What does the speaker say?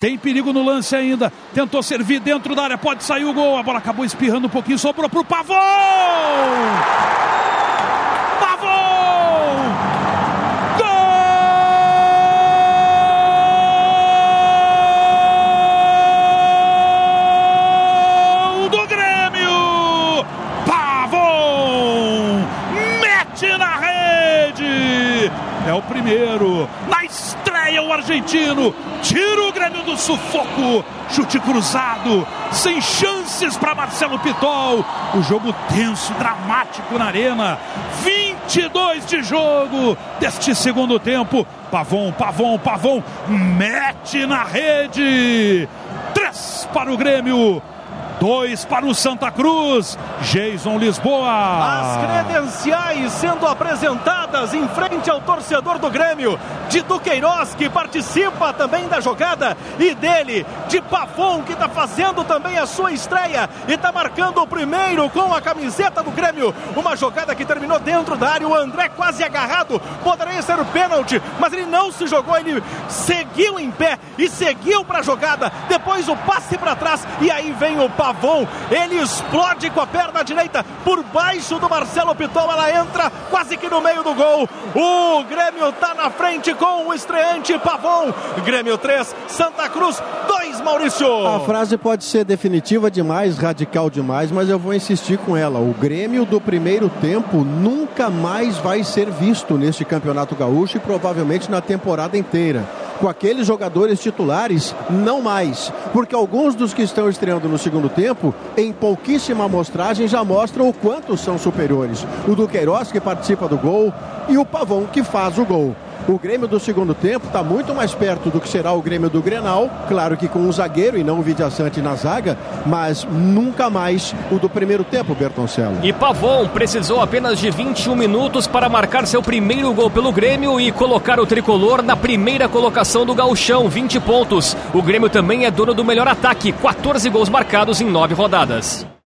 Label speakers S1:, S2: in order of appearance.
S1: Tem perigo no lance ainda. Tentou servir dentro da área. Pode sair o gol. A bola acabou espirrando um pouquinho. Sobrou pro Pavon! Pavon! Gol do Grêmio! Pavon! Mete na rede! É o primeiro. Na estreia, o argentino tira o Grêmio do sufoco. Chute cruzado, sem chances para Marcelo Pitol. O jogo tenso, dramático na arena. 22 de jogo deste segundo tempo. Pavon, Pavon, Pavon mete na rede. Três para o Grêmio. Dois para o Santa Cruz. Jason Lisboa.
S2: As sendo apresentadas em frente ao torcedor do Grêmio. De Duqueiroz, que participa também da jogada. E dele, de Pavon, que está fazendo também a sua estreia. E está marcando o primeiro com a camiseta do Grêmio. Uma jogada que terminou dentro da área. O André quase agarrado. Poderia ser o pênalti, mas ele não se jogou. Ele seguiu em pé e seguiu para a jogada. Depois o passe para trás. E aí vem o Pavon ele explode com a perna direita por baixo do Marcelo Pitol, ela entra quase que no meio do gol. O Grêmio está na frente com o estreante Pavon. Grêmio 3, Santa Cruz 2, Maurício.
S3: A frase pode ser definitiva demais, radical demais, mas eu vou insistir com ela. O Grêmio do primeiro tempo nunca mais vai ser visto neste Campeonato Gaúcho e provavelmente na temporada inteira com aqueles jogadores titulares, não mais. Porque alguns dos que estão estreando no segundo tempo, em pouquíssima amostragem, já mostram o quanto são superiores. O Duqueiroz, que participa do gol, e o Pavão, que faz o gol. O Grêmio do segundo tempo está muito mais perto do que será o Grêmio do Grenal, claro que com um zagueiro e não o Vidiaçante na zaga, mas nunca mais o do primeiro tempo, Bertoncello.
S4: E Pavon precisou apenas de 21 minutos para marcar seu primeiro gol pelo Grêmio e colocar o tricolor na primeira colocação do gauchão, 20 pontos. O Grêmio também é dono do melhor ataque, 14 gols marcados em 9 rodadas.